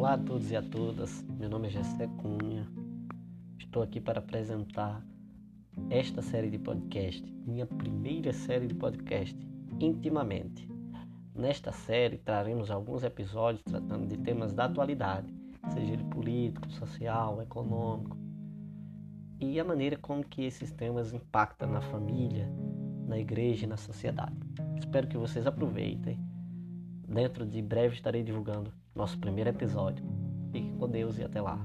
Olá a todos e a todas, meu nome é Jessé Cunha. Estou aqui para apresentar esta série de podcast, minha primeira série de podcast, intimamente. Nesta série traremos alguns episódios tratando de temas da atualidade, seja ele político, social, econômico, e a maneira como que esses temas impactam na família, na igreja e na sociedade. Espero que vocês aproveitem. Dentro de breve estarei divulgando nosso primeiro episódio. Fique com Deus e até lá.